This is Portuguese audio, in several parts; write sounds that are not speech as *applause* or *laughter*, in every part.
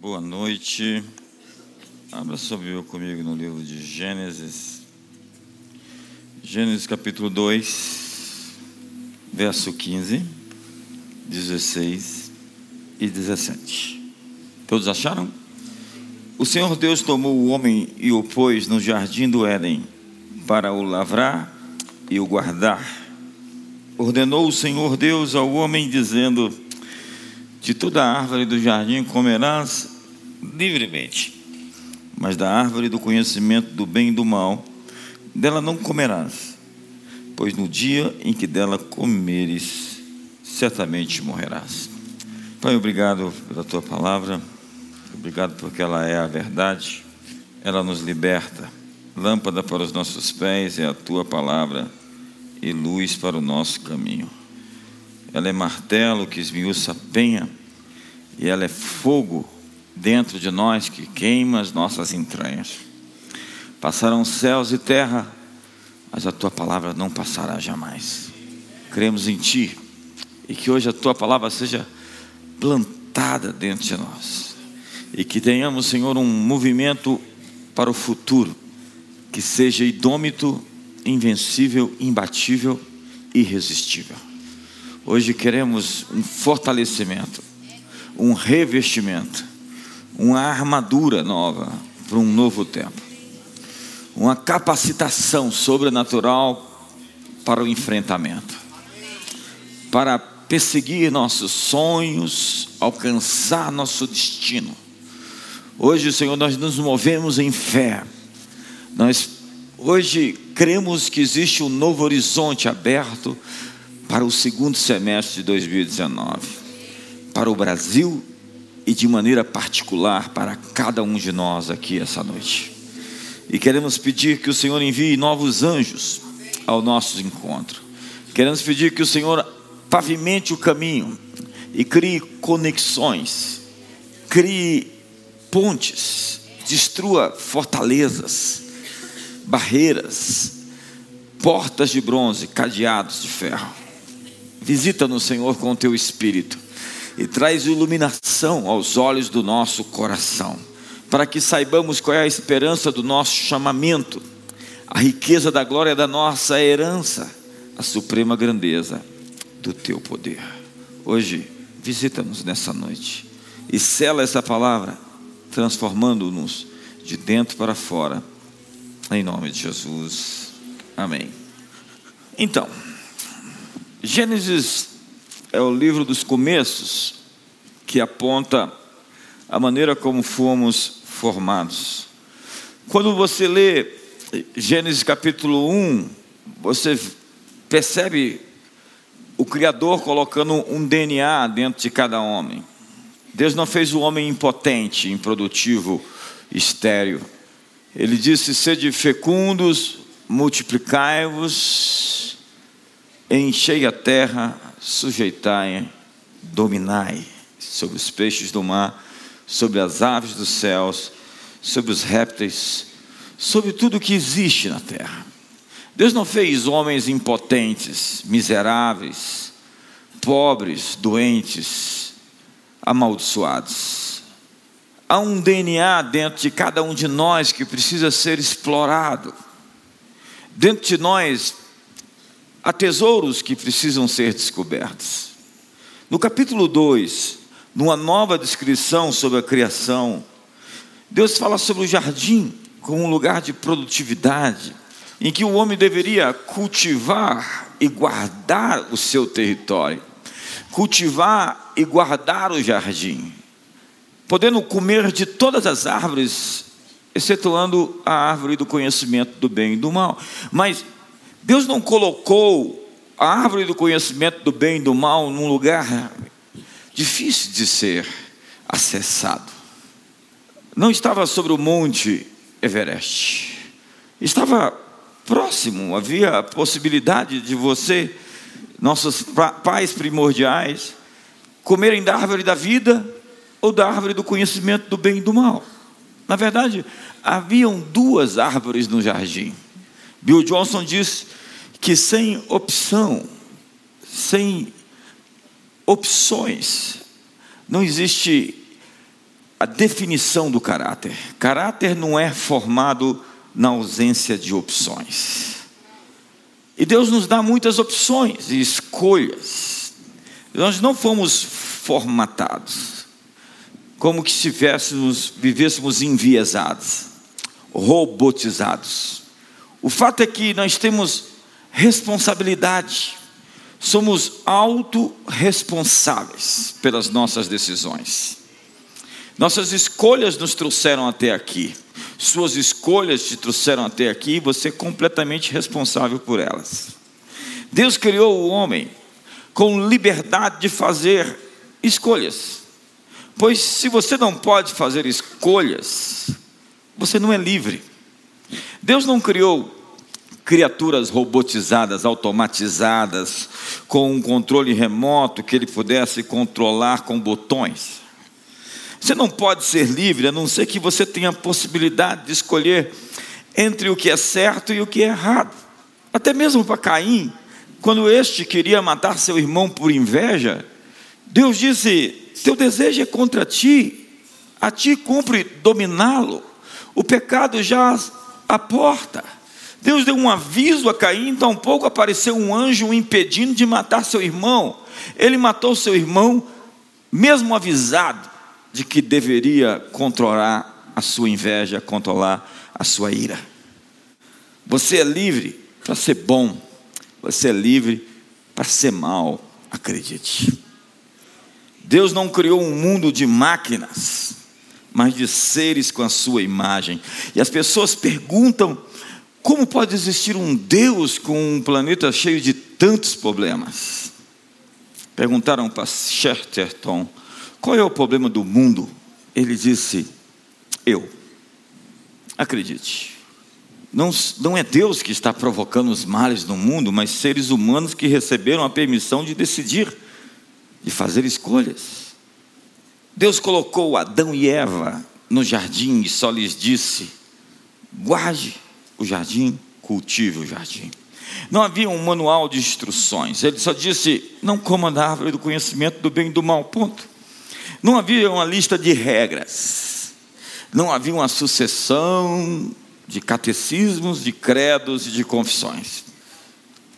Boa noite. Abra sua Bíblia comigo no livro de Gênesis. Gênesis capítulo 2, verso 15, 16 e 17. Todos acharam? O Senhor Deus tomou o homem e o pôs no jardim do Éden para o lavrar e o guardar. Ordenou o Senhor Deus ao homem, dizendo: De toda árvore do jardim comerás livremente, mas da árvore do conhecimento do bem e do mal, dela não comerás, pois no dia em que dela comeres, certamente morrerás. Pai, obrigado pela tua palavra, obrigado porque ela é a verdade, ela nos liberta. Lâmpada para os nossos pés é a tua palavra e luz para o nosso caminho. Ela é martelo que esmiuça a penha e ela é fogo dentro de nós que queima as nossas entranhas. Passarão céus e terra, mas a tua palavra não passará jamais. Cremos em ti e que hoje a tua palavra seja plantada dentro de nós e que tenhamos, Senhor, um movimento para o futuro que seja idômito, invencível, imbatível, irresistível. Hoje queremos um fortalecimento, um revestimento uma armadura nova para um novo tempo, uma capacitação sobrenatural para o enfrentamento, para perseguir nossos sonhos, alcançar nosso destino. Hoje, Senhor, nós nos movemos em fé. Nós hoje cremos que existe um novo horizonte aberto para o segundo semestre de 2019, para o Brasil e de maneira particular para cada um de nós aqui essa noite. E queremos pedir que o Senhor envie novos anjos ao nosso encontro. Queremos pedir que o Senhor pavimente o caminho e crie conexões, crie pontes, destrua fortalezas, barreiras, portas de bronze, cadeados de ferro. Visita-nos, Senhor, com o teu espírito e traz iluminação aos olhos do nosso coração, para que saibamos qual é a esperança do nosso chamamento, a riqueza da glória da nossa herança, a suprema grandeza do teu poder. Hoje, visita-nos nessa noite e sela essa palavra, transformando-nos de dentro para fora, em nome de Jesus. Amém. Então, Gênesis é o livro dos começos que aponta a maneira como fomos formados. Quando você lê Gênesis capítulo 1, você percebe o Criador colocando um DNA dentro de cada homem. Deus não fez o homem impotente, improdutivo, estéril. Ele disse: sede fecundos, multiplicai-vos, enchei a terra, sujeitai, dominai sobre os peixes do mar, sobre as aves dos céus, sobre os répteis, sobre tudo que existe na terra. Deus não fez homens impotentes, miseráveis, pobres, doentes, amaldiçoados. Há um DNA dentro de cada um de nós que precisa ser explorado. Dentro de nós há tesouros que precisam ser descobertos. No capítulo 2, numa nova descrição sobre a criação, Deus fala sobre o jardim como um lugar de produtividade, em que o homem deveria cultivar e guardar o seu território, cultivar e guardar o jardim, podendo comer de todas as árvores, excetuando a árvore do conhecimento do bem e do mal. Mas Deus não colocou a árvore do conhecimento do bem e do mal num lugar difícil de ser acessado. Não estava sobre o monte Everest, estava próximo, havia a possibilidade de você, nossos pais primordiais, comerem da árvore da vida ou da árvore do conhecimento do bem e do mal. Na verdade, haviam duas árvores no jardim. Bill Johnson diz que sem opção, sem opções, não existe a definição do caráter. Caráter não é formado na ausência de opções. E Deus nos dá muitas opções e escolhas. Nós não fomos formatados como que estivéssemos, vivêssemos enviesados, robotizados. O fato é que nós temos responsabilidade, somos autorresponsáveis pelas nossas decisões. Nossas escolhas nos trouxeram até aqui. Suas escolhas te trouxeram até aqui e você é completamente responsável por elas. Deus criou o homem com liberdade de fazer escolhas. Pois se você não pode fazer escolhas, você não é livre. Deus não criou criaturas robotizadas, automatizadas, com um controle remoto que ele pudesse controlar com botões. Você não pode ser livre a não ser que você tenha a possibilidade de escolher entre o que é certo e o que é errado. Até mesmo para Caim, quando este queria matar seu irmão por inveja, Deus disse: Teu desejo é contra ti, a ti cumpre dominá-lo, o pecado já à porta. Deus deu um aviso a Caim, então pouco apareceu um anjo impedindo de matar seu irmão. Ele matou seu irmão, mesmo avisado de que deveria controlar a sua inveja, controlar a sua ira. Você é livre para ser bom, você é livre para ser mal, acredite. Deus não criou um mundo de máquinas, mas de seres com a sua imagem. E as pessoas perguntam: como pode existir um Deus com um planeta cheio de tantos problemas? Perguntaram para Chesterton qual é o problema do mundo? Ele disse: Eu. Acredite. Não, não é Deus que está provocando os males no mundo, mas seres humanos que receberam a permissão de decidir, de fazer escolhas. Deus colocou Adão e Eva no jardim e só lhes disse: guarde o jardim, cultive o jardim. Não havia um manual de instruções, ele só disse: não coma da árvore do conhecimento do bem e do mal, ponto. Não havia uma lista de regras, não havia uma sucessão de catecismos, de credos e de confissões.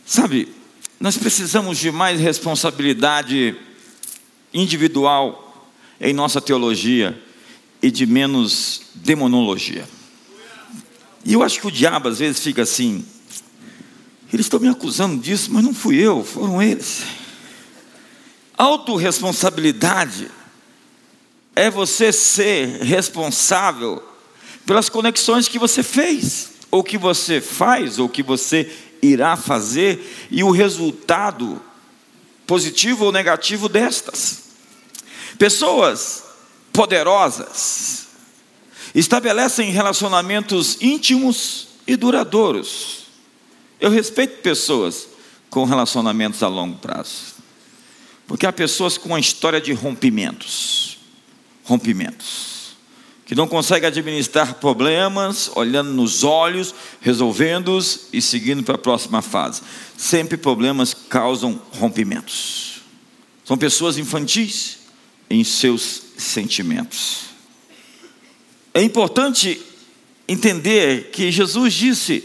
Sabe, nós precisamos de mais responsabilidade individual em nossa teologia e de menos demonologia. E eu acho que o diabo às vezes fica assim: eles estão me acusando disso, mas não fui eu, foram eles. Autoresponsabilidade é você ser responsável pelas conexões que você fez, ou que você faz, ou que você irá fazer, e o resultado positivo ou negativo destas. Pessoas poderosas estabelecem relacionamentos íntimos e duradouros. Eu respeito pessoas com relacionamentos a longo prazo, porque há pessoas com uma história de rompimentos rompimentos. Que não consegue administrar problemas, olhando nos olhos, resolvendo-os e seguindo para a próxima fase. Sempre problemas causam rompimentos. São pessoas infantis em seus sentimentos. É importante entender que Jesus disse: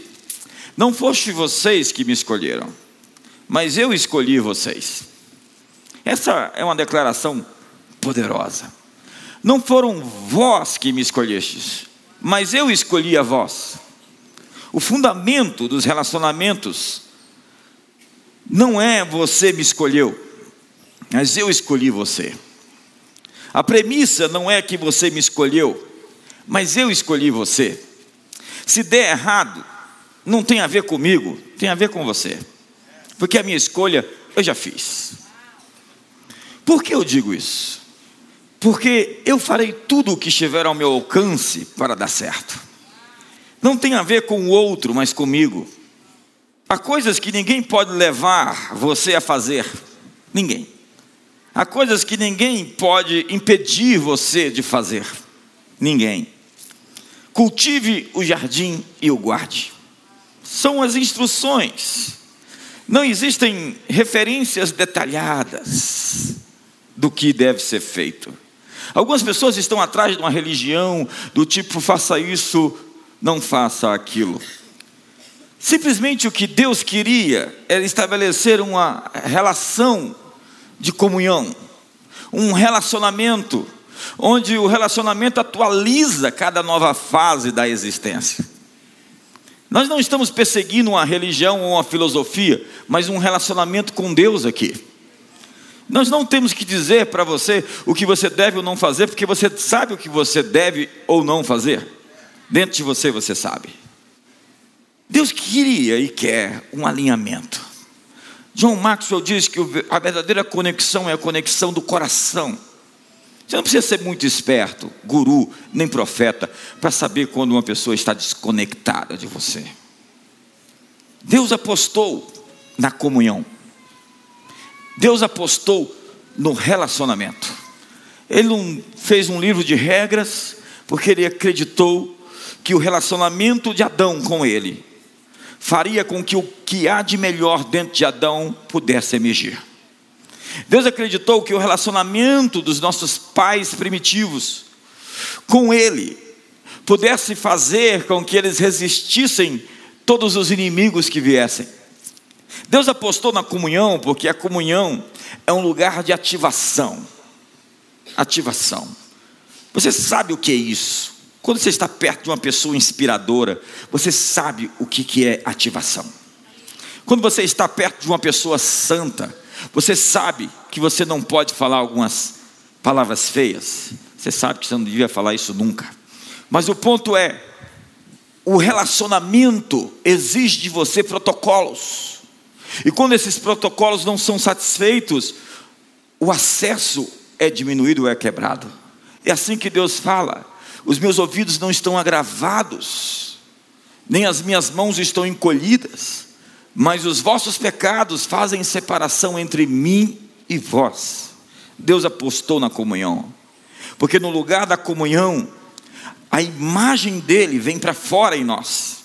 Não foste vocês que me escolheram, mas eu escolhi vocês. Essa é uma declaração poderosa. Não foram vós que me escolhestes, mas eu escolhi a vós. O fundamento dos relacionamentos não é você me escolheu, mas eu escolhi você. A premissa não é que você me escolheu, mas eu escolhi você. Se der errado, não tem a ver comigo, tem a ver com você. Porque a minha escolha eu já fiz. Por que eu digo isso? porque eu farei tudo o que estiver ao meu alcance para dar certo. Não tem a ver com o outro, mas comigo. Há coisas que ninguém pode levar você a fazer. Ninguém. Há coisas que ninguém pode impedir você de fazer. Ninguém. Cultive o jardim e o guarde. São as instruções. Não existem referências detalhadas do que deve ser feito. Algumas pessoas estão atrás de uma religião do tipo faça isso, não faça aquilo. Simplesmente o que Deus queria era estabelecer uma relação de comunhão, um relacionamento, onde o relacionamento atualiza cada nova fase da existência. Nós não estamos perseguindo uma religião ou uma filosofia, mas um relacionamento com Deus aqui. Nós não temos que dizer para você o que você deve ou não fazer, porque você sabe o que você deve ou não fazer. Dentro de você você sabe. Deus queria e quer um alinhamento. John Maxwell diz que a verdadeira conexão é a conexão do coração. Você não precisa ser muito esperto, guru, nem profeta, para saber quando uma pessoa está desconectada de você. Deus apostou na comunhão. Deus apostou no relacionamento. Ele não fez um livro de regras, porque ele acreditou que o relacionamento de Adão com ele faria com que o que há de melhor dentro de Adão pudesse emergir. Deus acreditou que o relacionamento dos nossos pais primitivos com Ele pudesse fazer com que eles resistissem todos os inimigos que viessem. Deus apostou na comunhão, porque a comunhão é um lugar de ativação. Ativação. Você sabe o que é isso? Quando você está perto de uma pessoa inspiradora, você sabe o que é ativação. Quando você está perto de uma pessoa santa, você sabe que você não pode falar algumas palavras feias. Você sabe que você não devia falar isso nunca. Mas o ponto é: o relacionamento exige de você protocolos. E quando esses protocolos não são satisfeitos, o acesso é diminuído ou é quebrado. É assim que Deus fala os meus ouvidos não estão agravados, nem as minhas mãos estão encolhidas, mas os vossos pecados fazem separação entre mim e vós. Deus apostou na comunhão, porque no lugar da comunhão, a imagem dele vem para fora em nós.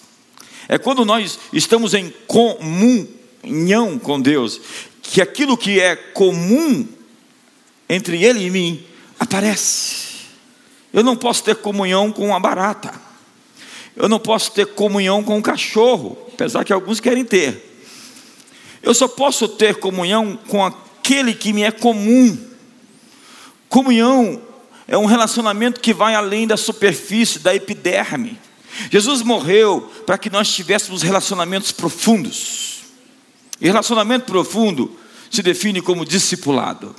É quando nós estamos em comunhão com Deus, que aquilo que é comum entre ele e mim aparece. Eu não posso ter comunhão com uma barata. Eu não posso ter comunhão com um cachorro, apesar que alguns querem ter. Eu só posso ter comunhão com aquele que me é comum. Comunhão é um relacionamento que vai além da superfície, da epiderme. Jesus morreu para que nós tivéssemos relacionamentos profundos. E relacionamento profundo se define como discipulado.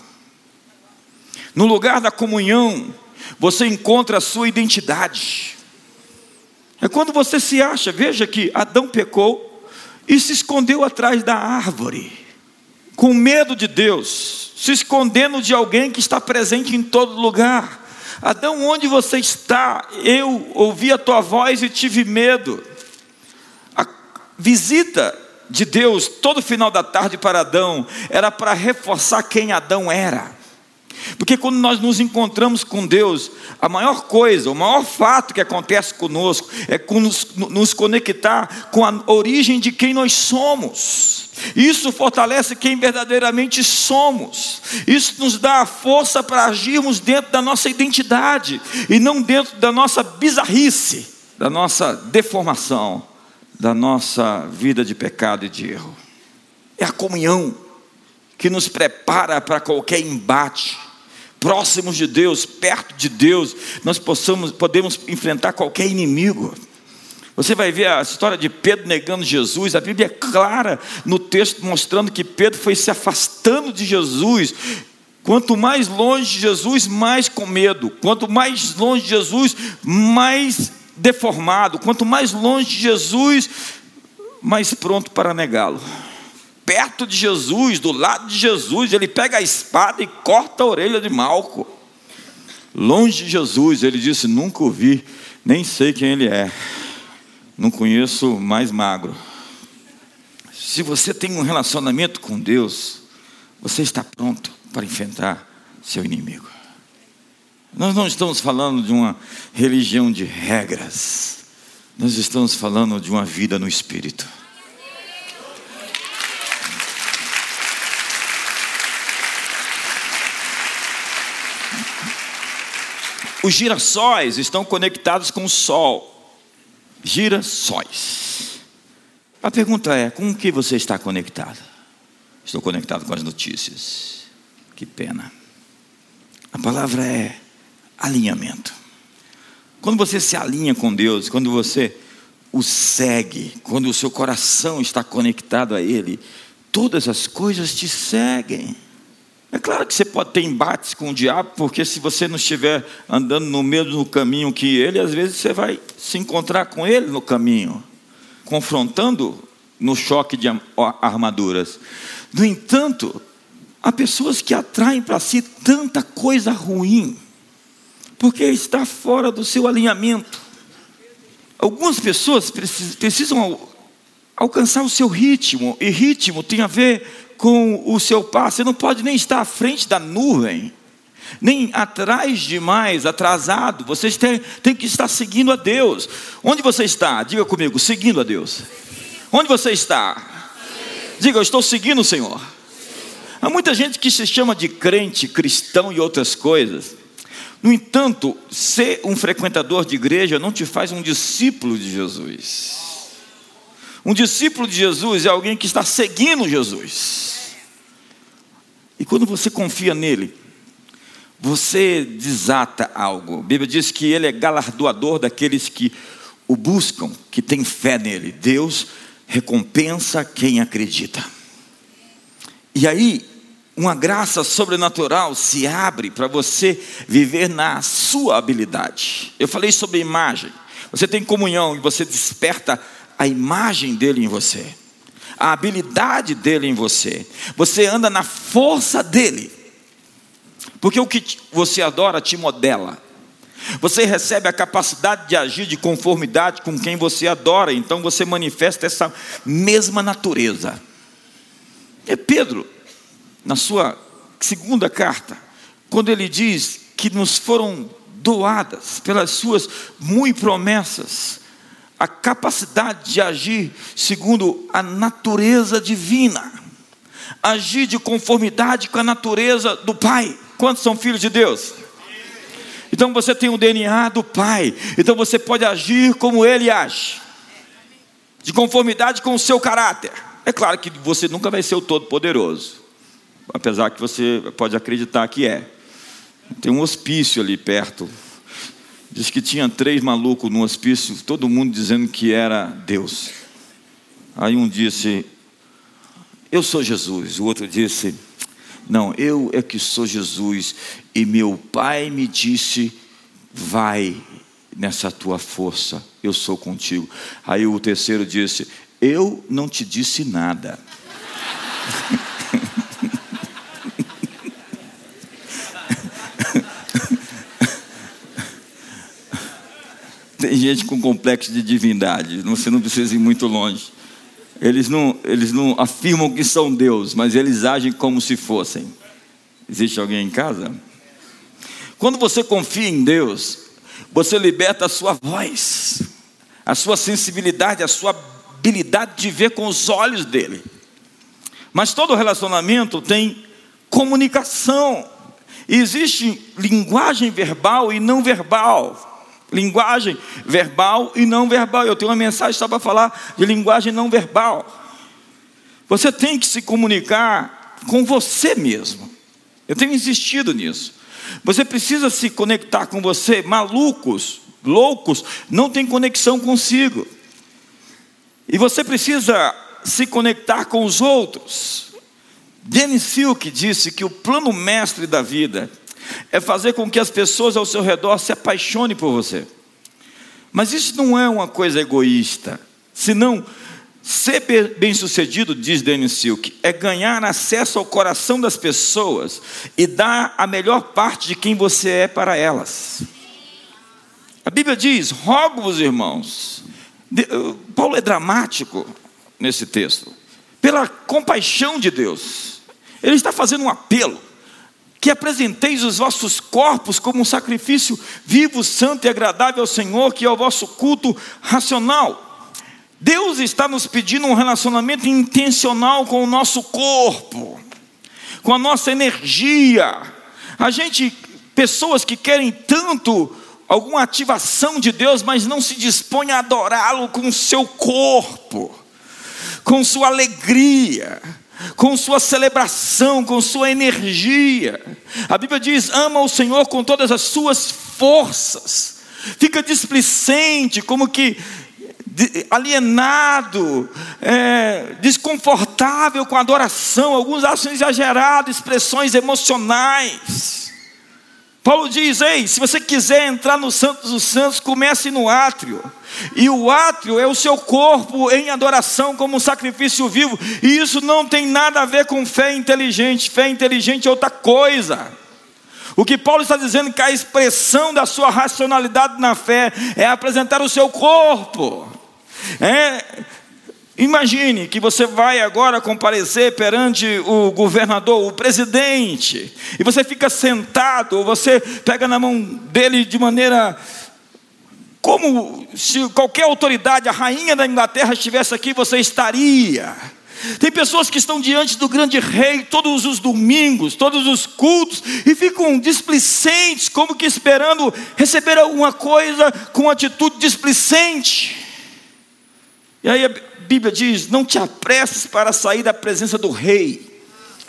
No lugar da comunhão, você encontra a sua identidade. É quando você se acha, veja que Adão pecou e se escondeu atrás da árvore, com medo de Deus, se escondendo de alguém que está presente em todo lugar. Adão, onde você está? Eu ouvi a tua voz e tive medo. A visita de Deus todo final da tarde para Adão era para reforçar quem Adão era. Porque quando nós nos encontramos com Deus, a maior coisa, o maior fato que acontece conosco é nos, conectar com a origem de quem nós somos. Isso fortalece quem verdadeiramente somos. Isso nos dá a força para agirmos dentro da nossa identidade e não dentro da nossa bizarrice, da nossa deformação, da nossa vida de pecado e de erro. É a comunhão que nos prepara para qualquer embate próximos de Deus, perto de Deus, nós possamos, podemos enfrentar qualquer inimigo. Você vai ver a história de Pedro negando Jesus, a Bíblia é clara no texto mostrando que Pedro foi se afastando de Jesus. Quanto mais longe de Jesus, mais com medo. Quanto mais longe de Jesus, mais deformado. Quanto mais longe de Jesus, mais pronto para negá-lo perto de Jesus, do lado de Jesus, ele pega a espada e corta a orelha de Malco. Longe de Jesus, ele disse: Nunca o vi, nem sei quem ele é, não conheço mais magro. Se você tem um relacionamento com Deus, você está pronto para enfrentar seu inimigo. Nós não estamos falando de uma religião de regras, nós estamos falando de uma vida no Espírito. Os girassóis estão conectados com o sol. Girassóis. A pergunta é: com o que você está conectado? Estou conectado com as notícias. Que pena. A palavra é alinhamento. Quando você se alinha com Deus, quando você o segue, quando o seu coração está conectado a Ele, todas as coisas te seguem. É claro que você pode ter embates com o diabo, porque se você não estiver andando no mesmo caminho que ele, às vezes você vai se encontrar com ele no caminho, confrontando no choque de armaduras. No entanto, há pessoas que atraem para si tanta coisa ruim, porque está fora do seu alinhamento. Algumas pessoas precisam alcançar o seu ritmo, e ritmo tem a ver com o seu passo. Você não pode nem estar à frente da nuvem, nem atrás demais, atrasado. Você tem, tem que estar seguindo a Deus. Onde você está? Diga comigo, seguindo a Deus. Onde você está? Diga, eu estou seguindo o Senhor. Há muita gente que se chama de crente, cristão e outras coisas. No entanto, ser um frequentador de igreja não te faz um discípulo de Jesus. Um discípulo de Jesus é alguém que está seguindo Jesus. E quando você confia nele, você desata algo. A Bíblia diz que ele é galardoador daqueles que o buscam, que têm fé nele. Deus recompensa quem acredita. E aí, uma graça sobrenatural se abre para você viver na sua habilidade. Eu falei sobre imagem. Você tem comunhão e você desperta a imagem dele em você, a habilidade dele em você. Você anda na força dele, porque o que você adora te modela. Você recebe a capacidade de agir de conformidade com quem você adora, então você manifesta essa mesma natureza. É Pedro, na sua segunda carta, quando ele diz que nos foram doadas pelas suas muito promessas, a capacidade de agir segundo a natureza divina, agir de conformidade com a natureza do Pai. Quantos são filhos de Deus? Então você tem o DNA do Pai, então você pode agir como Ele age, de conformidade com o seu caráter. É claro que você nunca vai ser o Todo-Poderoso, apesar que você pode acreditar que é. Tem um hospício ali perto, Diz que tinha três malucos no hospício, todo mundo dizendo que era Deus. Aí um disse, eu sou Jesus. O outro disse, não, eu é que sou Jesus. E meu pai me disse, vai nessa tua força, eu sou contigo. Aí o terceiro disse, eu não te disse nada. *laughs* Tem gente com complexo de divindade, você não precisa ir muito longe. Eles não, eles não afirmam que são Deus, mas eles agem como se fossem. Existe alguém em casa? Quando você confia em Deus, você liberta a sua voz, a sua sensibilidade, a sua habilidade de ver com os olhos dele. Mas todo relacionamento tem comunicação. existe linguagem verbal e não verbal linguagem verbal e não verbal. Eu tenho uma mensagem só para falar de linguagem não verbal. Você tem que se comunicar com você mesmo. Eu tenho insistido nisso. Você precisa se conectar com você. Malucos, loucos, não tem conexão consigo. E você precisa se conectar com os outros. Dennis Silk disse que o plano mestre da vida é fazer com que as pessoas ao seu redor se apaixonem por você. Mas isso não é uma coisa egoísta, senão ser bem-sucedido, diz Dennis Silk, é ganhar acesso ao coração das pessoas e dar a melhor parte de quem você é para elas. A Bíblia diz: rogo-vos, irmãos. Paulo é dramático nesse texto, pela compaixão de Deus. Ele está fazendo um apelo que apresenteis os vossos corpos como um sacrifício vivo, santo e agradável ao Senhor, que é o vosso culto racional. Deus está nos pedindo um relacionamento intencional com o nosso corpo, com a nossa energia. A gente Pessoas que querem tanto alguma ativação de Deus, mas não se dispõem a adorá-lo com o seu corpo, com sua alegria, com sua celebração, com sua energia. A Bíblia diz: ama o Senhor com todas as suas forças. Fica displicente, como que alienado, é, desconfortável com a adoração, alguns acham exagerado, expressões emocionais. Paulo diz: Ei, se você quiser entrar no Santos dos Santos, comece no átrio. E o átrio é o seu corpo em adoração como um sacrifício vivo. E isso não tem nada a ver com fé inteligente. Fé inteligente é outra coisa. O que Paulo está dizendo é que a expressão da sua racionalidade na fé é apresentar o seu corpo. É, Imagine que você vai agora comparecer perante o governador, o presidente, e você fica sentado, você pega na mão dele de maneira como se qualquer autoridade, a rainha da Inglaterra estivesse aqui, você estaria. Tem pessoas que estão diante do grande rei todos os domingos, todos os cultos, e ficam displicentes, como que esperando receber alguma coisa com atitude displicente. E aí Bíblia diz: não te apresses para sair da presença do rei,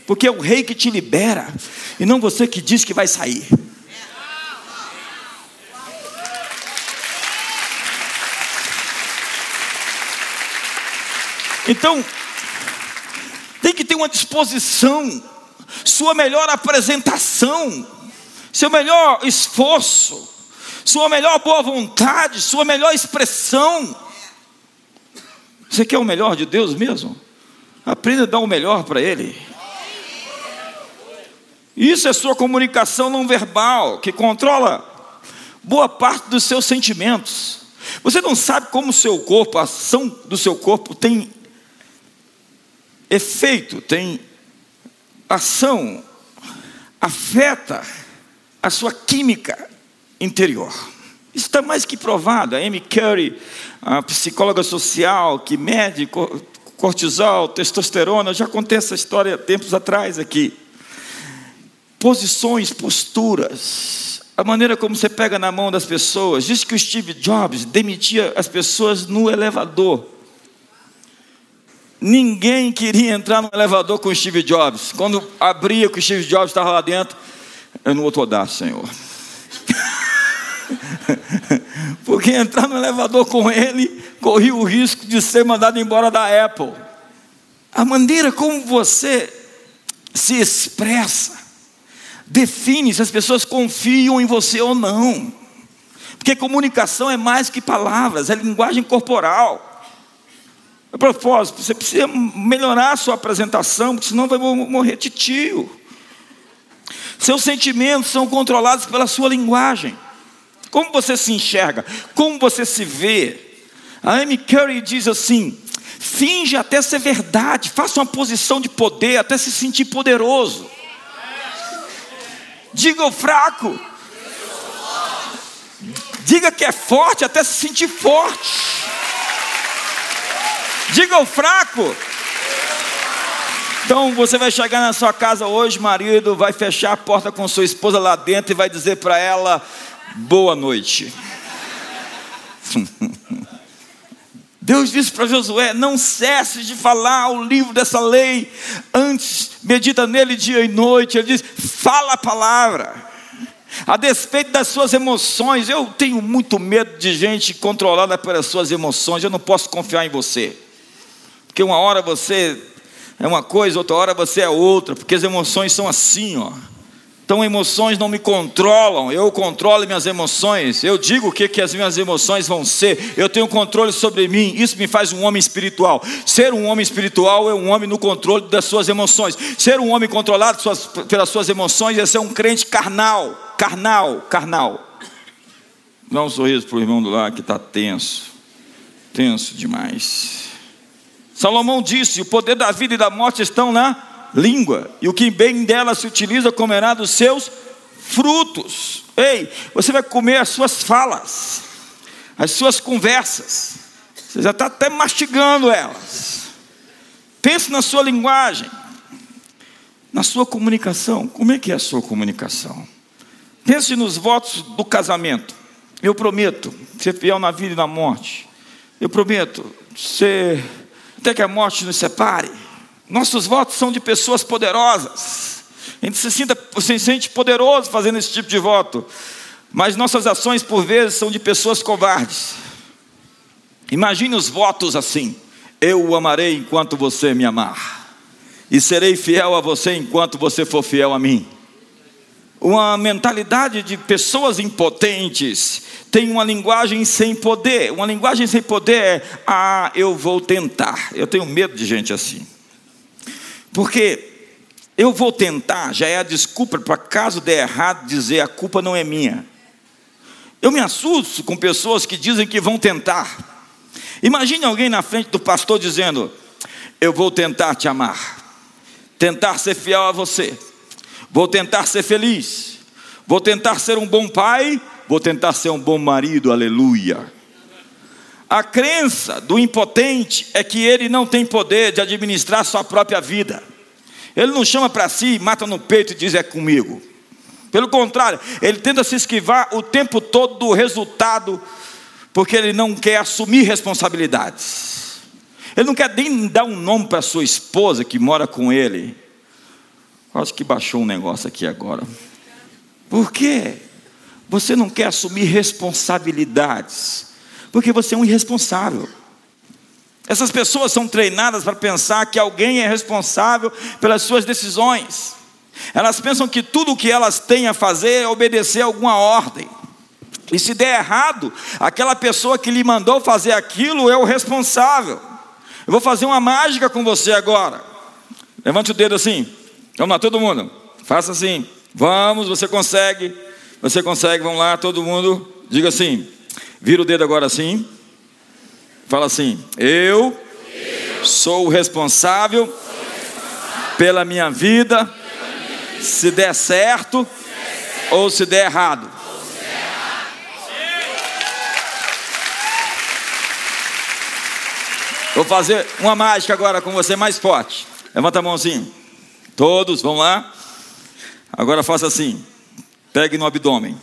porque é o rei que te libera, e não você que diz que vai sair. Então, tem que ter uma disposição, sua melhor apresentação, seu melhor esforço, sua melhor boa vontade, sua melhor expressão. Você quer o melhor de Deus mesmo? Aprenda a dar o melhor para Ele. Isso é sua comunicação não verbal, que controla boa parte dos seus sentimentos. Você não sabe como o seu corpo, a ação do seu corpo tem efeito, tem ação, afeta a sua química interior. Isso está mais que provado. A Amy Curry, a psicóloga social que mede cortisol, testosterona, eu já contei essa história tempos atrás aqui. Posições, posturas, a maneira como você pega na mão das pessoas. Diz que o Steve Jobs demitia as pessoas no elevador. Ninguém queria entrar no elevador com o Steve Jobs. Quando abria que o Steve Jobs estava lá dentro, eu não vou dar, Senhor. *laughs* *laughs* Porque entrar no elevador com ele corria o risco de ser mandado embora da Apple. A maneira como você se expressa define se as pessoas confiam em você ou não. Porque comunicação é mais que palavras, é linguagem corporal. A propósito, você precisa melhorar a sua apresentação, porque senão vai morrer titio. Seus sentimentos são controlados pela sua linguagem. Como você se enxerga? Como você se vê? A Amy Curry diz assim: finge até ser verdade, faça uma posição de poder até se sentir poderoso. Diga o fraco. Diga que é forte até se sentir forte. Diga o fraco. Então você vai chegar na sua casa hoje, marido, vai fechar a porta com sua esposa lá dentro e vai dizer para ela: boa noite. Deus disse para Josué: Não cesse de falar o livro dessa lei, antes medita nele dia e noite. Ele diz: Fala a palavra, a despeito das suas emoções. Eu tenho muito medo de gente controlada pelas suas emoções. Eu não posso confiar em você, porque uma hora você é uma coisa, outra hora você é outra, porque as emoções são assim, ó. Então, emoções não me controlam, eu controlo minhas emoções, eu digo o que, que as minhas emoções vão ser, eu tenho controle sobre mim, isso me faz um homem espiritual. Ser um homem espiritual é um homem no controle das suas emoções, ser um homem controlado suas, pelas suas emoções é ser um crente carnal, carnal, carnal. Dá um sorriso para o irmão do lado que está tenso, tenso demais. Salomão disse: o poder da vida e da morte estão na língua, e o que bem dela se utiliza comerá dos seus frutos. Ei, você vai comer as suas falas, as suas conversas, você já está até mastigando elas. Pense na sua linguagem, na sua comunicação. Como é que é a sua comunicação? Pense nos votos do casamento. Eu prometo ser fiel na vida e na morte. Eu prometo ser até que a morte nos separe. Nossos votos são de pessoas poderosas. A gente se, sinta, se sente poderoso fazendo esse tipo de voto. Mas nossas ações, por vezes, são de pessoas covardes. Imagine os votos assim: Eu o amarei enquanto você me amar, e serei fiel a você enquanto você for fiel a mim. Uma mentalidade de pessoas impotentes tem uma linguagem sem poder. Uma linguagem sem poder é: Ah, eu vou tentar. Eu tenho medo de gente assim. Porque eu vou tentar já é a desculpa para caso der errado dizer a culpa não é minha. Eu me assusto com pessoas que dizem que vão tentar. Imagine alguém na frente do pastor dizendo: Eu vou tentar te amar, tentar ser fiel a você, vou tentar ser feliz, vou tentar ser um bom pai, vou tentar ser um bom marido, aleluia. A crença do impotente é que ele não tem poder de administrar sua própria vida. Ele não chama para si, mata no peito e diz: É comigo. Pelo contrário, ele tenta se esquivar o tempo todo do resultado, porque ele não quer assumir responsabilidades. Ele não quer nem dar um nome para sua esposa que mora com ele. Quase que baixou um negócio aqui agora. Por quê? Você não quer assumir responsabilidades, porque você é um irresponsável. Essas pessoas são treinadas para pensar que alguém é responsável pelas suas decisões. Elas pensam que tudo o que elas têm a fazer é obedecer alguma ordem. E se der errado, aquela pessoa que lhe mandou fazer aquilo é o responsável. Eu vou fazer uma mágica com você agora. Levante o dedo assim. Vamos lá, todo mundo. Faça assim. Vamos, você consegue. Você consegue, vamos lá, todo mundo. Diga assim. Vira o dedo agora assim. Fala assim: Eu, sou o responsável, pela minha vida, se der certo, ou se der errado. Vou fazer uma mágica agora com você mais forte. Levanta a mão assim. Todos, vamos lá. Agora faça assim. Pegue no abdômen.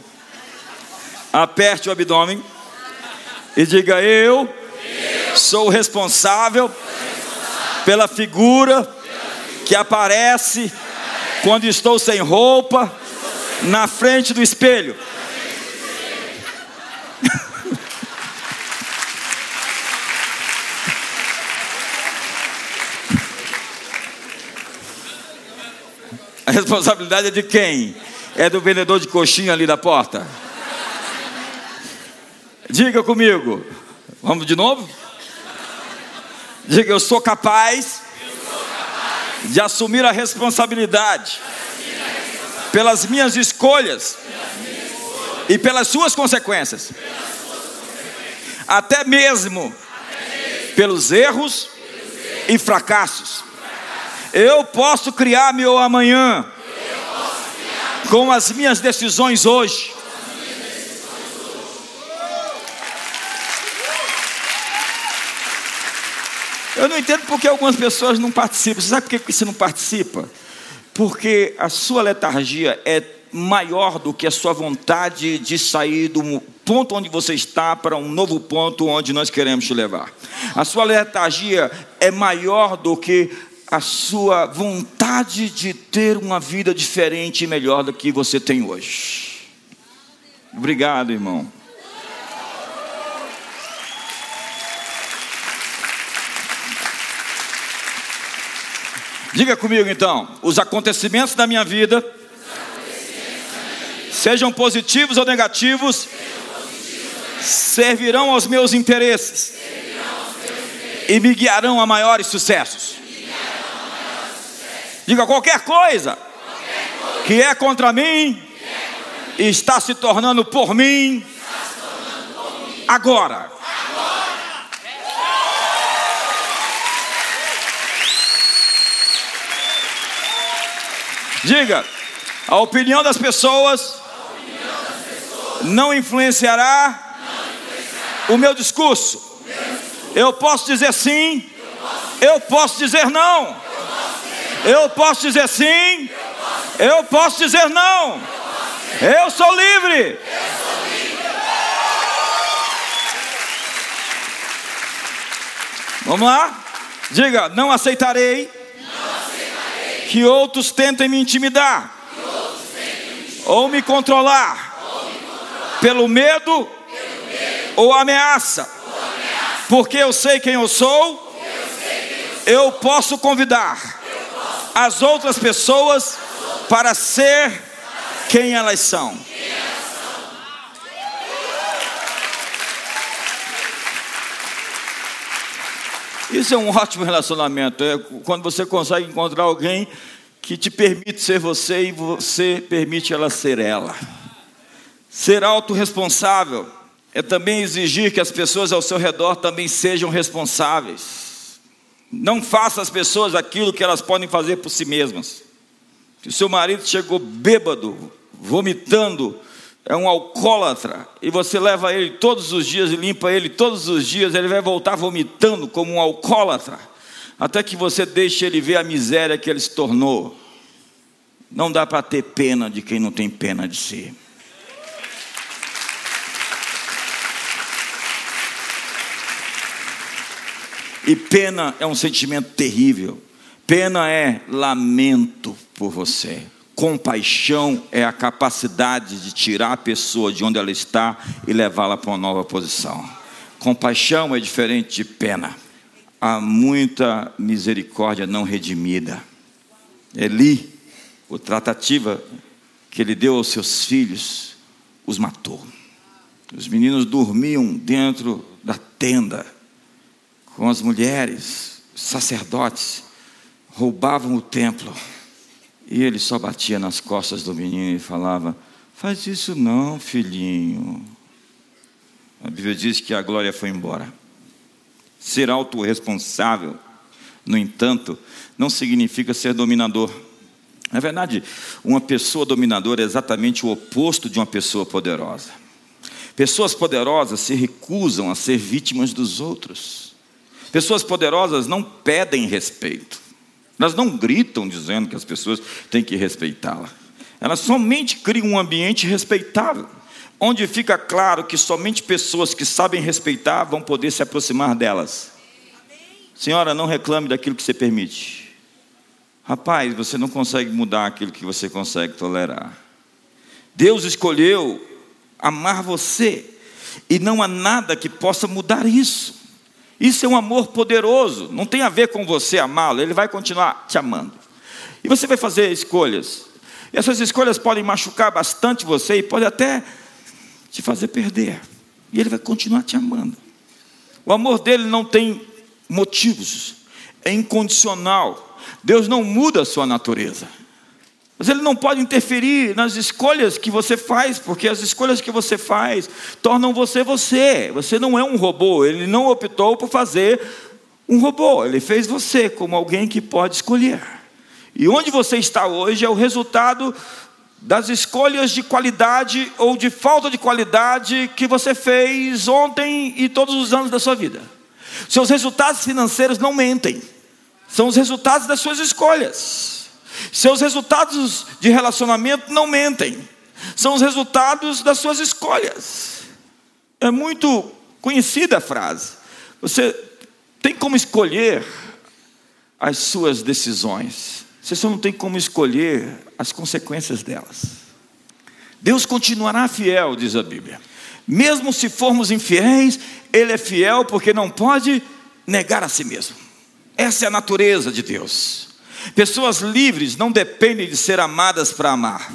Aperte o abdômen. E diga: Eu Sou responsável pela figura que aparece quando estou sem roupa na frente do espelho. *laughs* A responsabilidade é de quem? É do vendedor de coxinha ali da porta. Diga comigo. Vamos de novo? Diga, eu sou capaz, de assumir a responsabilidade, pelas minhas escolhas, e pelas suas consequências, até mesmo, pelos erros, e fracassos. Eu posso criar meu amanhã com as minhas decisões hoje. Eu não entendo porque algumas pessoas não participam. Você sabe por que você não participa? Porque a sua letargia é maior do que a sua vontade de sair do ponto onde você está para um novo ponto onde nós queremos te levar. A sua letargia é maior do que a sua vontade de ter uma vida diferente e melhor do que você tem hoje. Obrigado, irmão. Diga comigo então: os acontecimentos da minha vida, sejam positivos ou negativos, servirão aos meus interesses e me guiarão a maiores sucessos. Diga qualquer coisa que é contra mim está se tornando por mim agora. Diga, a opinião das pessoas, opinião das pessoas não, influenciará não influenciará o meu discurso. O meu discurso. Eu posso dizer sim, eu posso dizer não. Eu posso dizer sim, eu posso dizer não. Eu sou livre. Vamos lá? Diga, não aceitarei, que outros tentem me intimidar, ou, me controlar, pelo medo, ou, ameaça, porque eu sei quem eu sou, eu, posso convidar as outras pessoas para ser quem elas são. Isso é um ótimo relacionamento. É quando você consegue encontrar alguém que te permite ser você e você permite ela ser ela. Ser autorresponsável é também exigir que as pessoas ao seu redor também sejam responsáveis. Não faça as pessoas aquilo que elas podem fazer por si mesmas. Se o seu marido chegou bêbado, vomitando, é um alcoólatra, e você leva ele todos os dias e limpa ele todos os dias, ele vai voltar vomitando como um alcoólatra, até que você deixe ele ver a miséria que ele se tornou. Não dá para ter pena de quem não tem pena de si. E pena é um sentimento terrível. Pena é lamento por você. Compaixão é a capacidade de tirar a pessoa de onde ela está e levá-la para uma nova posição. Compaixão é diferente de pena. Há muita misericórdia não redimida. Eli, o tratativa que ele deu aos seus filhos, os matou. Os meninos dormiam dentro da tenda com as mulheres, sacerdotes, roubavam o templo e ele só batia nas costas do menino e falava: Faz isso não, filhinho. A Bíblia diz que a glória foi embora. Ser autorresponsável, no entanto, não significa ser dominador. Na verdade, uma pessoa dominadora é exatamente o oposto de uma pessoa poderosa. Pessoas poderosas se recusam a ser vítimas dos outros. Pessoas poderosas não pedem respeito. Elas não gritam dizendo que as pessoas têm que respeitá-la. Elas somente criam um ambiente respeitável, onde fica claro que somente pessoas que sabem respeitar vão poder se aproximar delas. Senhora, não reclame daquilo que você permite. Rapaz, você não consegue mudar aquilo que você consegue tolerar. Deus escolheu amar você, e não há nada que possa mudar isso. Isso é um amor poderoso, não tem a ver com você amá-lo, ele vai continuar te amando. E você vai fazer escolhas. E essas escolhas podem machucar bastante você e pode até te fazer perder. E ele vai continuar te amando. O amor dele não tem motivos, é incondicional. Deus não muda a sua natureza. Mas ele não pode interferir nas escolhas que você faz, porque as escolhas que você faz tornam você você. Você não é um robô, ele não optou por fazer um robô, ele fez você como alguém que pode escolher. E onde você está hoje é o resultado das escolhas de qualidade ou de falta de qualidade que você fez ontem e todos os anos da sua vida. Seus resultados financeiros não mentem, são os resultados das suas escolhas. Seus resultados de relacionamento não mentem, são os resultados das suas escolhas. É muito conhecida a frase. Você tem como escolher as suas decisões, você só não tem como escolher as consequências delas. Deus continuará fiel, diz a Bíblia. Mesmo se formos infiéis, Ele é fiel porque não pode negar a si mesmo. Essa é a natureza de Deus. Pessoas livres não dependem de ser amadas para amar.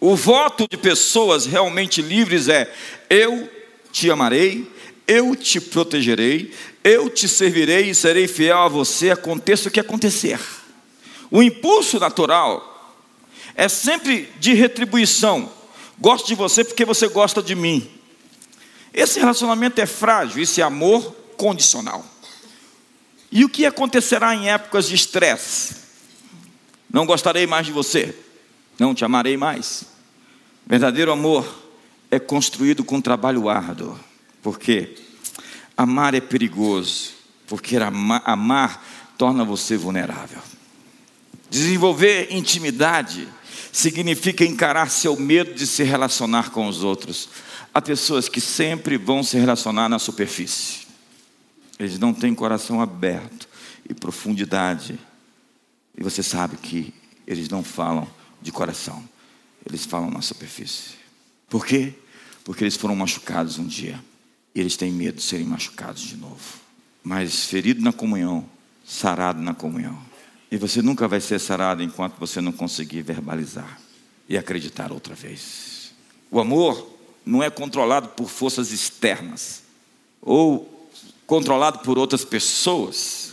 O voto de pessoas realmente livres é: eu te amarei, eu te protegerei, eu te servirei e serei fiel a você, aconteça o que acontecer. O impulso natural é sempre de retribuição. Gosto de você porque você gosta de mim. Esse relacionamento é frágil, esse amor condicional. E o que acontecerá em épocas de estresse? Não gostarei mais de você, não te amarei mais. Verdadeiro amor é construído com trabalho árduo, porque amar é perigoso, porque amar, amar torna você vulnerável. Desenvolver intimidade significa encarar seu medo de se relacionar com os outros. Há pessoas que sempre vão se relacionar na superfície. Eles não têm coração aberto e profundidade. E você sabe que eles não falam de coração, eles falam na superfície. Por quê? Porque eles foram machucados um dia. E eles têm medo de serem machucados de novo. Mas ferido na comunhão, sarado na comunhão. E você nunca vai ser sarado enquanto você não conseguir verbalizar e acreditar outra vez. O amor não é controlado por forças externas ou controlado por outras pessoas.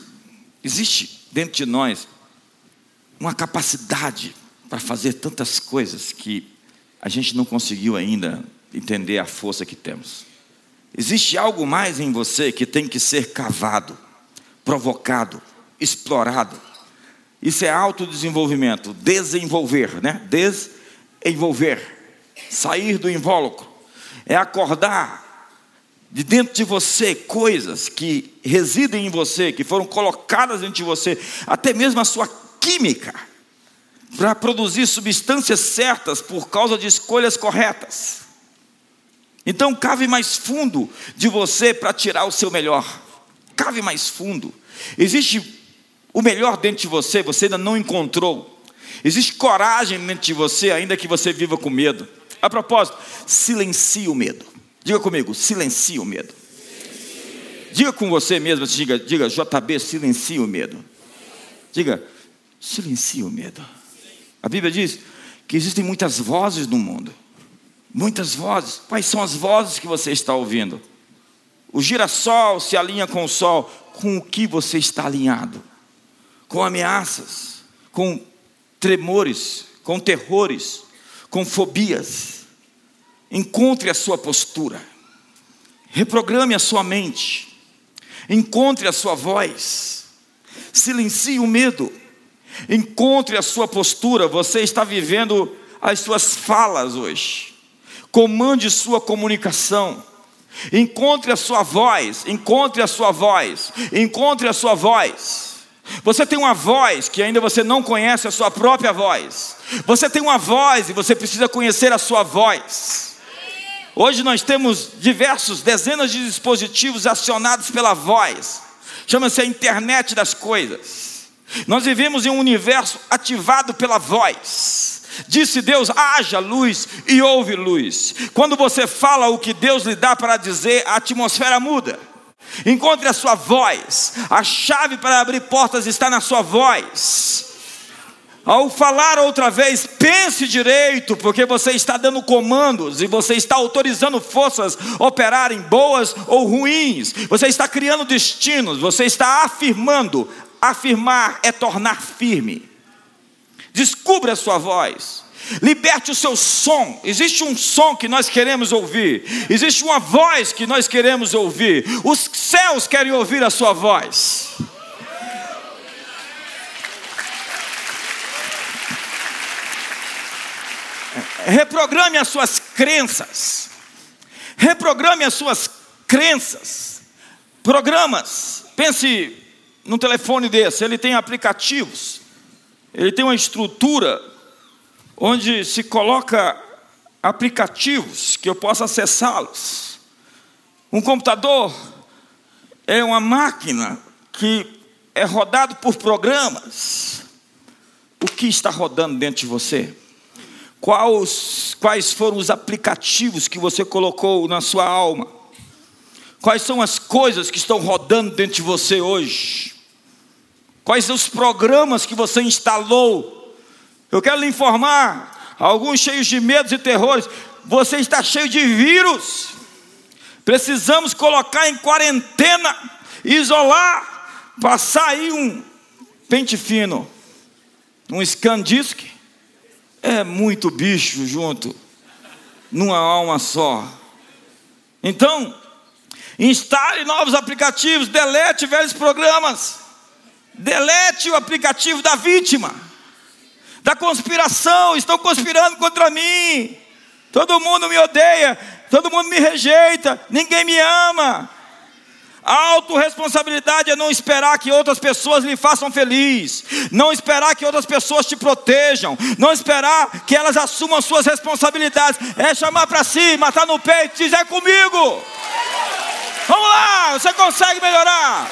Existe dentro de nós uma capacidade para fazer tantas coisas que a gente não conseguiu ainda entender a força que temos. Existe algo mais em você que tem que ser cavado, provocado, explorado. Isso é autodesenvolvimento, desenvolver, né? Desenvolver, sair do invólucro. É acordar de dentro de você coisas que residem em você, que foram colocadas dentro de você, até mesmo a sua química, para produzir substâncias certas por causa de escolhas corretas. Então, cave mais fundo de você para tirar o seu melhor. Cave mais fundo. Existe o melhor dentro de você, você ainda não encontrou. Existe coragem dentro de você, ainda que você viva com medo. A propósito, silencie o medo. Diga comigo, silencie o medo. Diga com você mesmo, diga, diga JB, silencie o medo. Diga, silencie o medo. A Bíblia diz que existem muitas vozes no mundo. Muitas vozes. Quais são as vozes que você está ouvindo? O girassol se alinha com o sol. Com o que você está alinhado? Com ameaças, com tremores, com terrores, com fobias. Encontre a sua postura. Reprograme a sua mente. Encontre a sua voz. Silencie o medo. Encontre a sua postura. Você está vivendo as suas falas hoje comande sua comunicação. Encontre a sua voz, encontre a sua voz, encontre a sua voz. Você tem uma voz que ainda você não conhece a sua própria voz. Você tem uma voz e você precisa conhecer a sua voz. Hoje nós temos diversos, dezenas de dispositivos acionados pela voz. Chama-se a internet das coisas. Nós vivemos em um universo ativado pela voz. Disse Deus: haja luz e houve luz. Quando você fala o que Deus lhe dá para dizer, a atmosfera muda. Encontre a sua voz. A chave para abrir portas está na sua voz. Ao falar outra vez, pense direito, porque você está dando comandos e você está autorizando forças operarem boas ou ruins. Você está criando destinos, você está afirmando. Afirmar é tornar firme. Descubra a sua voz. Liberte o seu som. Existe um som que nós queremos ouvir. Existe uma voz que nós queremos ouvir. Os céus querem ouvir a sua voz. Reprograme as suas crenças. Reprograme as suas crenças. Programas. Pense num telefone desse, ele tem aplicativos ele tem uma estrutura onde se coloca aplicativos que eu possa acessá-los. Um computador é uma máquina que é rodado por programas. O que está rodando dentro de você? Quais, quais foram os aplicativos que você colocou na sua alma? Quais são as coisas que estão rodando dentro de você hoje? Quais são os programas que você instalou? Eu quero lhe informar, alguns cheios de medos e terrores, você está cheio de vírus. Precisamos colocar em quarentena, isolar, passar aí um pente fino, um scan disk. É muito bicho junto, numa alma só. Então, instale novos aplicativos, delete velhos programas. Delete o aplicativo da vítima, da conspiração. Estão conspirando contra mim. Todo mundo me odeia, todo mundo me rejeita, ninguém me ama. Autoresponsabilidade é não esperar que outras pessoas lhe façam feliz, não esperar que outras pessoas te protejam, não esperar que elas assumam suas responsabilidades, é chamar para si, matar no peito, dizer comigo. Vamos lá, você consegue melhorar.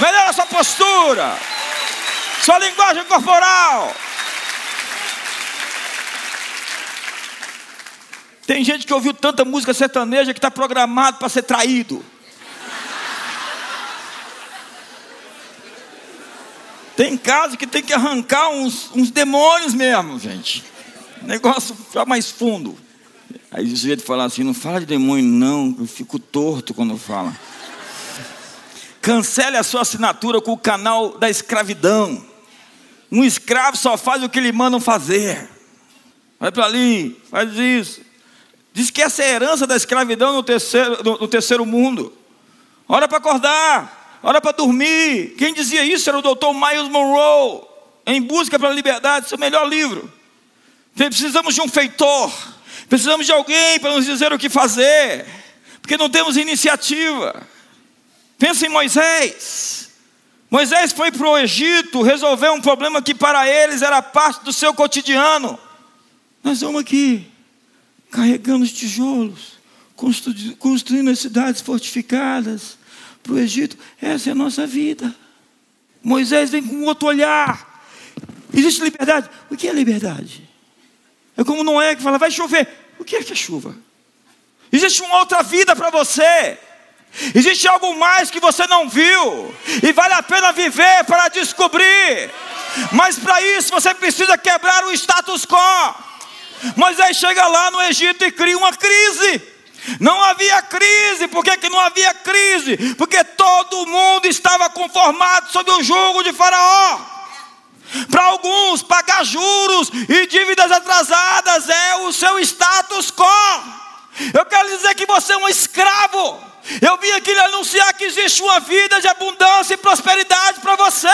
Melhora a sua postura, sua linguagem corporal. Tem gente que ouviu tanta música sertaneja que está programado para ser traído. Tem casos que tem que arrancar uns, uns demônios mesmo, gente. negócio fica mais fundo. Aí o sujeito fala assim: não fala de demônio, não, eu fico torto quando fala. Cancele a sua assinatura com o canal da escravidão. Um escravo só faz o que lhe mandam fazer. Vai para ali, faz isso. Diz que essa é a herança da escravidão no terceiro, no, no terceiro mundo. Hora para acordar hora para dormir. Quem dizia isso era o doutor Miles Monroe, em Busca pela Liberdade, seu melhor livro. Precisamos de um feitor, precisamos de alguém para nos dizer o que fazer, porque não temos iniciativa. Pensa em Moisés. Moisés foi para o Egito resolver um problema que para eles era parte do seu cotidiano. Nós vamos aqui, carregando os tijolos, construindo as cidades fortificadas, para o Egito. Essa é a nossa vida. Moisés vem com outro olhar. Existe liberdade? O que é liberdade? É como Noé que fala: vai chover. O que é que é chuva? Existe uma outra vida para você. Existe algo mais que você não viu. E vale a pena viver para descobrir. Mas para isso você precisa quebrar o status quo. Moisés chega lá no Egito e cria uma crise. Não havia crise, por que, que não havia crise? Porque todo mundo estava conformado sob o jugo de Faraó. Para alguns, pagar juros e dívidas atrasadas é o seu status quo. Eu quero dizer que você é um escravo. Eu vim aqui lhe anunciar que existe uma vida de abundância e prosperidade para você.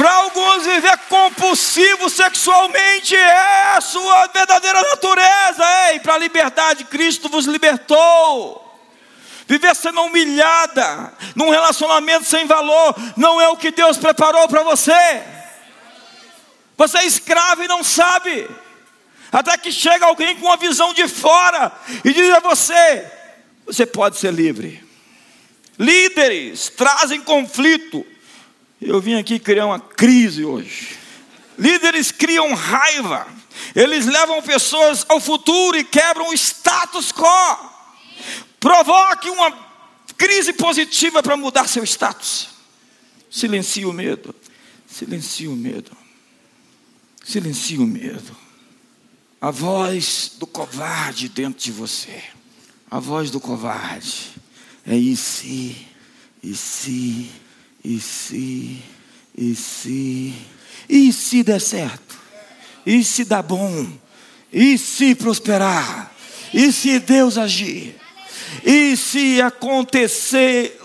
Para alguns, viver compulsivo sexualmente é a sua verdadeira natureza. Ei, para a liberdade, Cristo vos libertou. Viver sendo humilhada, num relacionamento sem valor, não é o que Deus preparou para você. Você é escravo e não sabe. Até que chega alguém com uma visão de fora e diz a você: você pode ser livre. Líderes trazem conflito eu vim aqui criar uma crise hoje. Líderes criam raiva, eles levam pessoas ao futuro e quebram o status quo. Provoque uma crise positiva para mudar seu status. Silencie o medo, silencie o medo, silencie o medo. A voz do covarde dentro de você, a voz do covarde é e se, e se e se, e se, e se der certo? E se dá bom? E se prosperar? E se Deus agir? E se acontecer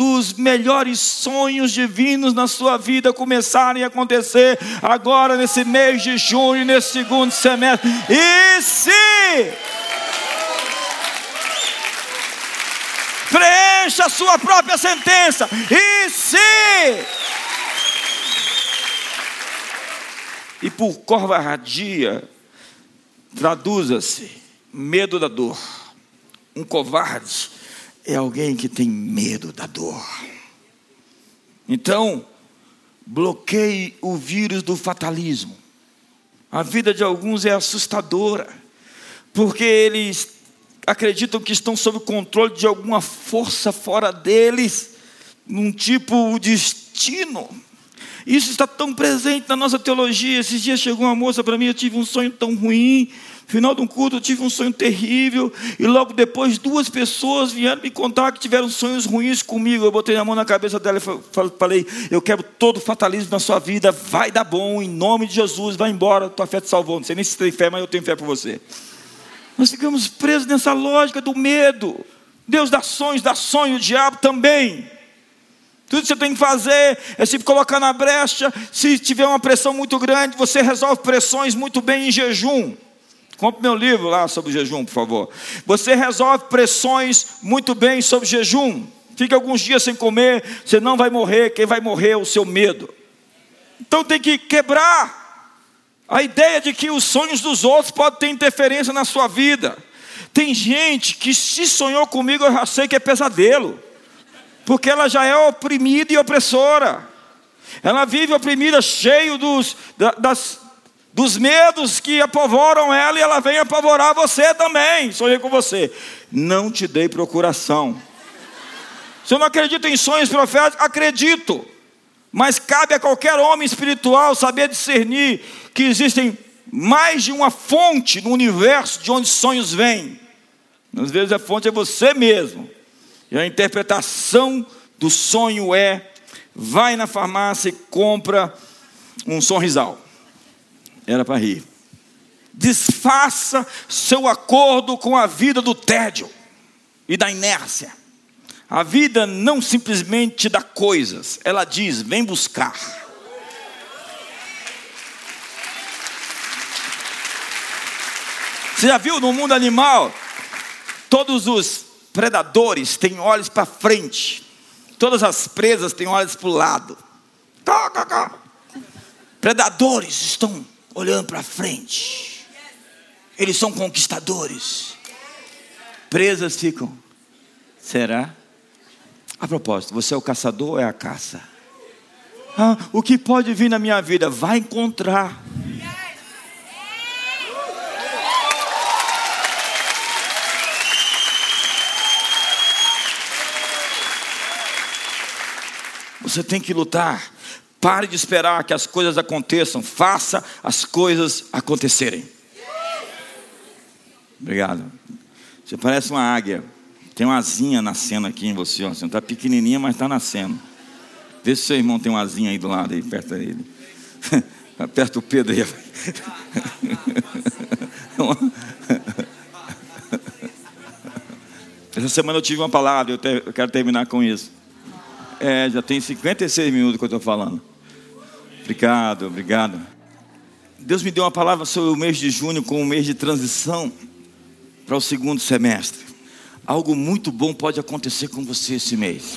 dos melhores sonhos divinos na sua vida começarem a acontecer agora nesse mês de junho, nesse segundo semestre? E se preencha a sua própria sentença. E se. E por covardia, traduza-se medo da dor. Um covarde é alguém que tem medo da dor. Então, bloqueie o vírus do fatalismo. A vida de alguns é assustadora, porque eles acreditam que estão sob o controle de alguma força fora deles, num tipo destino. Isso está tão presente na nossa teologia. Esses dias chegou uma moça para mim, eu tive um sonho tão ruim. Final de um culto eu tive um sonho terrível. E logo depois duas pessoas vieram me contar que tiveram sonhos ruins comigo. Eu botei a mão na cabeça dela e falei: Eu quero todo fatalismo na sua vida. Vai dar bom, em nome de Jesus. Vai embora, tua fé te salvou. Não sei nem se tem fé, mas eu tenho fé por você. Nós ficamos presos nessa lógica do medo. Deus dá sonhos, dá sonho, o diabo também. Tudo que você tem que fazer é se colocar na brecha. Se tiver uma pressão muito grande, você resolve pressões muito bem em jejum. Compre meu livro lá sobre jejum, por favor. Você resolve pressões muito bem sobre jejum. Fique alguns dias sem comer, você não vai morrer, quem vai morrer é o seu medo. Então tem que quebrar a ideia de que os sonhos dos outros podem ter interferência na sua vida. Tem gente que se sonhou comigo, eu já sei que é pesadelo, porque ela já é oprimida e opressora. Ela vive oprimida, cheio dos, das, dos medos que apavoram ela e ela vem apavorar você também. Sonhei com você. Não te dei procuração. Eu não acredito em sonhos proféticos, acredito. Mas cabe a qualquer homem espiritual saber discernir que existem mais de uma fonte no universo de onde sonhos vêm. Às vezes a fonte é você mesmo. E a interpretação do sonho é: vai na farmácia e compra um sorrisal. Era para rir. Desfaça seu acordo com a vida do tédio e da inércia. A vida não simplesmente dá coisas, ela diz: vem buscar. Você já viu no mundo animal? Todos os predadores têm olhos para frente, todas as presas têm olhos para o lado. Predadores estão olhando para frente, eles são conquistadores. Presas ficam, será? A propósito, você é o caçador ou é a caça? Ah, o que pode vir na minha vida? Vai encontrar. Você tem que lutar. Pare de esperar que as coisas aconteçam. Faça as coisas acontecerem. Obrigado. Você parece uma águia. Tem uma asinha nascendo aqui em você, ó. Está pequenininha, mas está nascendo. Vê se seu irmão tem uma asinha aí do lado, aí, perto dele. *laughs* Aperta o Pedro aí. *laughs* Essa semana eu tive uma palavra, eu, te, eu quero terminar com isso. É, já tem 56 minutos que eu estou falando. Obrigado, obrigado. Deus me deu uma palavra sobre o mês de junho como um mês de transição para o segundo semestre algo muito bom pode acontecer com você esse mês.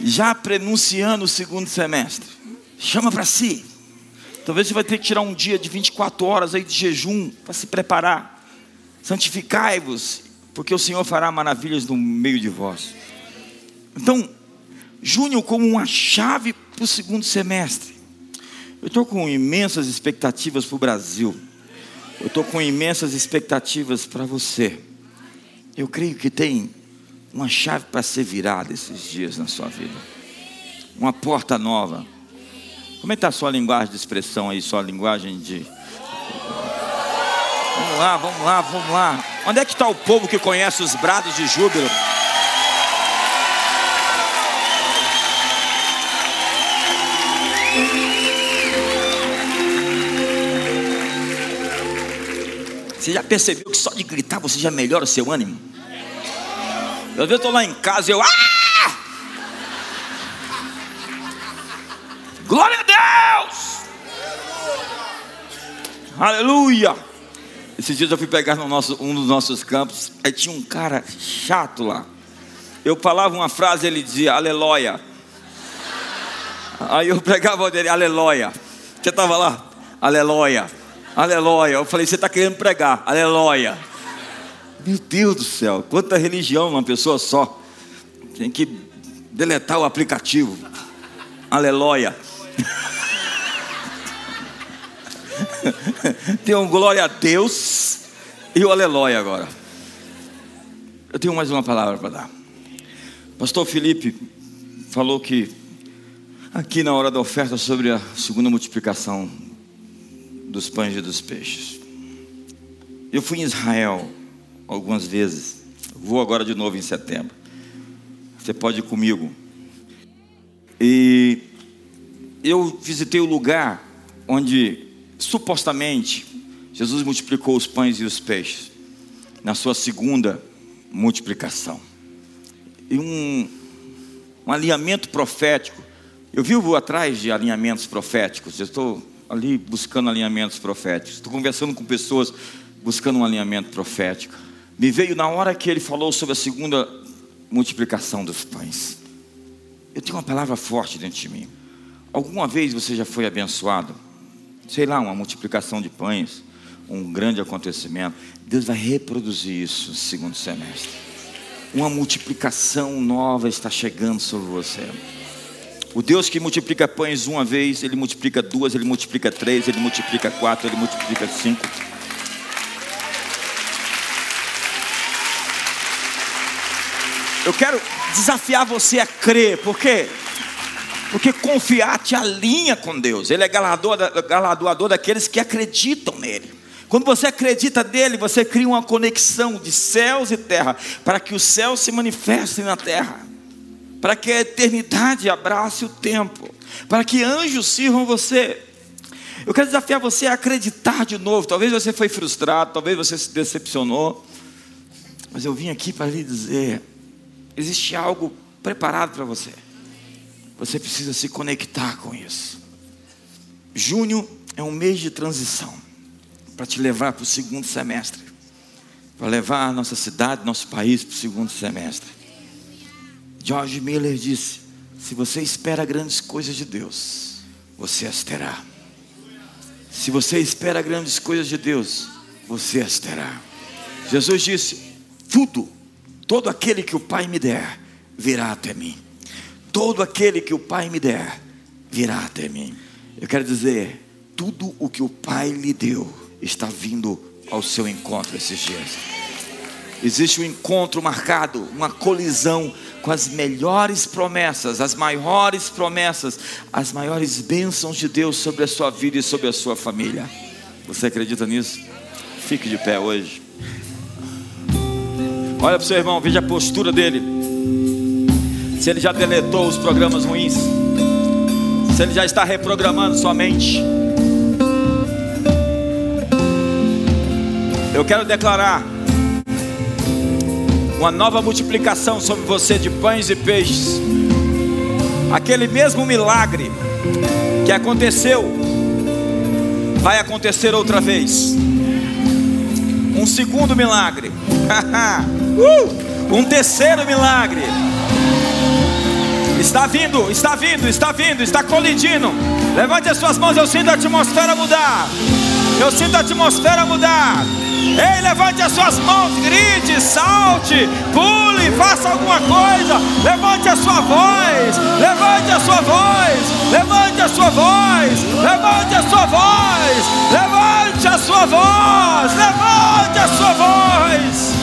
Já prenunciando o segundo semestre, chama para si. Talvez você vai ter que tirar um dia de 24 horas aí de jejum para se preparar. Santificai-vos, porque o Senhor fará maravilhas no meio de vós. Então, junho como uma chave para o segundo semestre. Eu estou com imensas expectativas para o Brasil. Eu estou com imensas expectativas para você. Eu creio que tem uma chave para ser virada esses dias na sua vida. Uma porta nova. Como é que está a sua linguagem de expressão aí, sua linguagem de. Vamos lá, vamos lá, vamos lá. Onde é que está o povo que conhece os brados de júbilo? Você já percebeu que só de gritar você já melhora o seu ânimo? Às vezes eu estou lá em casa e eu. Ah! Glória a Deus! Aleluia! Esses dias eu fui pegar no nosso, um dos nossos campos, aí tinha um cara chato lá. Eu falava uma frase, ele dizia aleluia. Aí eu pregava dele, aleluia. Você estava lá? Aleluia. Aleluia. Eu falei, você está querendo pregar? Aleluia. Meu Deus do céu, quanta religião numa pessoa só. Tem que deletar o aplicativo. Aleluia. *laughs* Tem um glória a Deus e o aleluia agora. Eu tenho mais uma palavra para dar. Pastor Felipe falou que aqui na hora da oferta sobre a segunda multiplicação dos pães e dos peixes. Eu fui em Israel algumas vezes. Vou agora de novo em setembro. Você pode ir comigo. E eu visitei o lugar onde supostamente Jesus multiplicou os pães e os peixes na sua segunda multiplicação. E um, um alinhamento profético. Eu vivo atrás de alinhamentos proféticos. Eu estou ali buscando alinhamentos proféticos. Estou conversando com pessoas buscando um alinhamento profético. Me veio na hora que ele falou sobre a segunda multiplicação dos pães. Eu tenho uma palavra forte dentro de mim. Alguma vez você já foi abençoado? Sei lá, uma multiplicação de pães, um grande acontecimento. Deus vai reproduzir isso no segundo semestre. Uma multiplicação nova está chegando sobre você. O Deus que multiplica pães uma vez, Ele multiplica duas, Ele multiplica três, Ele multiplica quatro, Ele multiplica cinco. Eu quero desafiar você a crer, por quê? Porque confiar te alinha com Deus, Ele é galardoador, daqueles que acreditam nele. Quando você acredita nele, você cria uma conexão de céus e terra, para que os céus se manifestem na terra para que a eternidade abrace o tempo, para que anjos sirvam você. Eu quero desafiar você a acreditar de novo. Talvez você foi frustrado, talvez você se decepcionou, mas eu vim aqui para lhe dizer: existe algo preparado para você. Você precisa se conectar com isso. Junho é um mês de transição para te levar para o segundo semestre, para levar a nossa cidade, nosso país para o segundo semestre. George Miller disse: Se você espera grandes coisas de Deus, você as terá. Se você espera grandes coisas de Deus, você as terá. Jesus disse: Tudo, todo aquele que o Pai me der, virá até mim. Todo aquele que o Pai me der, virá até mim. Eu quero dizer, tudo o que o Pai lhe deu está vindo ao seu encontro esses dias. Existe um encontro marcado, uma colisão com as melhores promessas, as maiores promessas, as maiores bênçãos de Deus sobre a sua vida e sobre a sua família. Você acredita nisso? Fique de pé hoje. Olha para o seu irmão, veja a postura dele. Se ele já deletou os programas ruins, se ele já está reprogramando sua mente. Eu quero declarar uma nova multiplicação sobre você de pães e peixes. Aquele mesmo milagre que aconteceu, vai acontecer outra vez. Um segundo milagre, *laughs* uh! um terceiro milagre. Está vindo, está vindo, está vindo, está colidindo. Levante as suas mãos, eu sinto a atmosfera mudar. Eu sinto a atmosfera mudar. Ei, levante as suas mãos, grite, salte, pule, faça alguma coisa. Levante a sua voz, levante a sua voz, levante a sua voz, levante a sua voz, levante a sua voz, levante a sua voz.